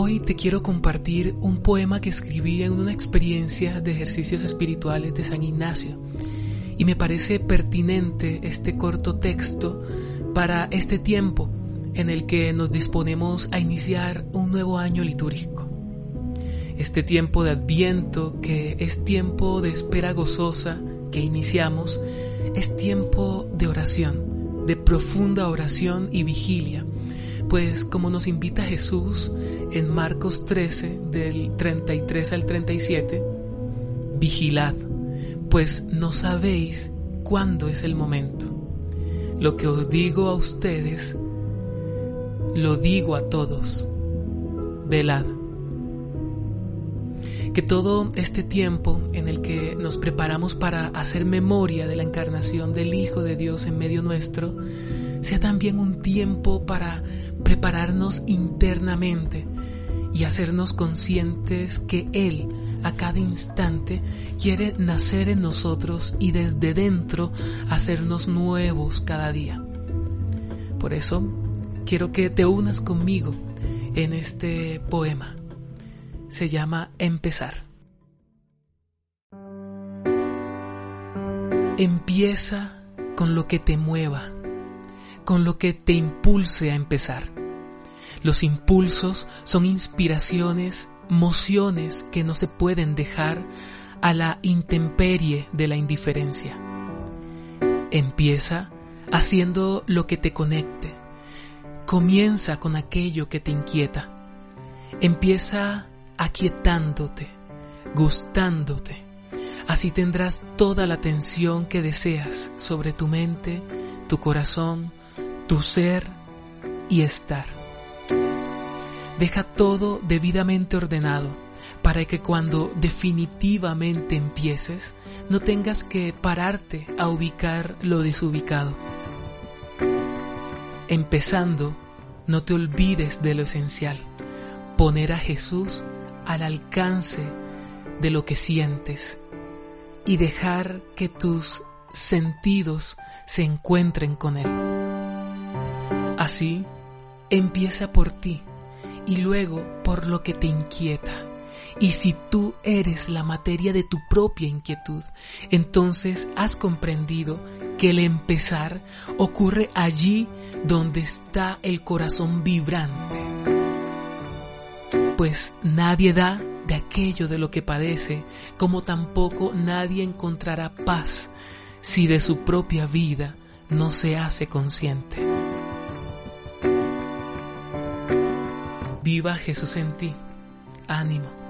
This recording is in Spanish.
Hoy te quiero compartir un poema que escribí en una experiencia de ejercicios espirituales de San Ignacio. Y me parece pertinente este corto texto para este tiempo en el que nos disponemos a iniciar un nuevo año litúrgico. Este tiempo de adviento que es tiempo de espera gozosa que iniciamos, es tiempo de oración, de profunda oración y vigilia pues como nos invita Jesús en Marcos 13 del 33 al 37, vigilad, pues no sabéis cuándo es el momento. Lo que os digo a ustedes, lo digo a todos. Velad. Que todo este tiempo en el que nos preparamos para hacer memoria de la encarnación del Hijo de Dios en medio nuestro, sea también un tiempo para prepararnos internamente y hacernos conscientes que Él a cada instante quiere nacer en nosotros y desde dentro hacernos nuevos cada día. Por eso quiero que te unas conmigo en este poema. Se llama Empezar. Empieza con lo que te mueva con lo que te impulse a empezar. Los impulsos son inspiraciones, mociones que no se pueden dejar a la intemperie de la indiferencia. Empieza haciendo lo que te conecte. Comienza con aquello que te inquieta. Empieza aquietándote, gustándote. Así tendrás toda la atención que deseas sobre tu mente, tu corazón, tu ser y estar. Deja todo debidamente ordenado para que cuando definitivamente empieces no tengas que pararte a ubicar lo desubicado. Empezando, no te olvides de lo esencial, poner a Jesús al alcance de lo que sientes y dejar que tus sentidos se encuentren con Él. Así, empieza por ti y luego por lo que te inquieta. Y si tú eres la materia de tu propia inquietud, entonces has comprendido que el empezar ocurre allí donde está el corazón vibrante. Pues nadie da de aquello de lo que padece, como tampoco nadie encontrará paz si de su propia vida no se hace consciente. Viva Jesús en ti. Ánimo.